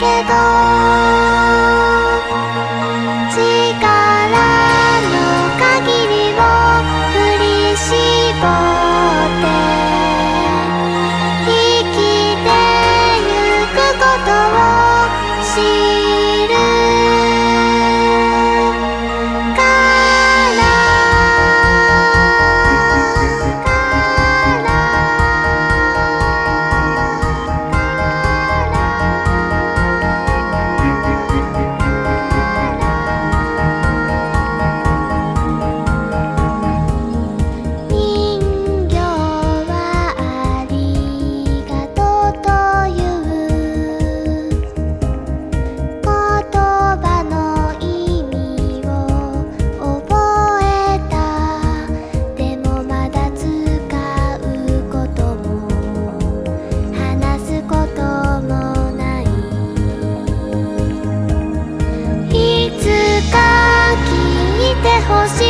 けど欲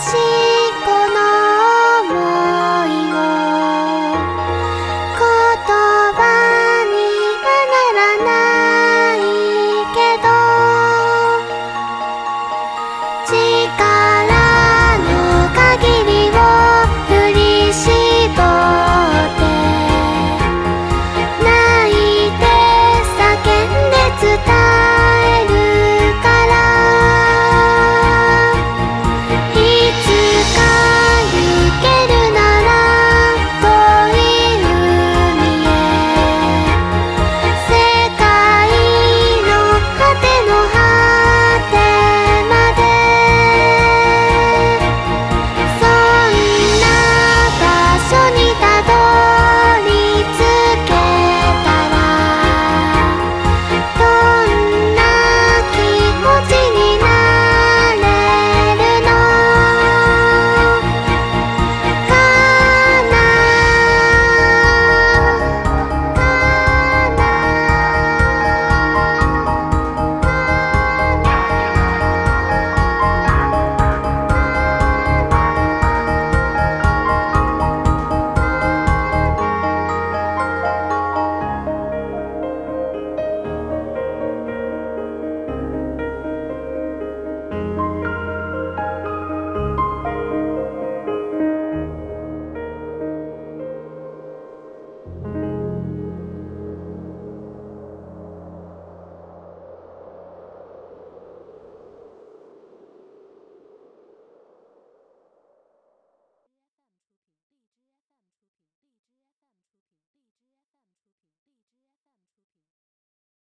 心。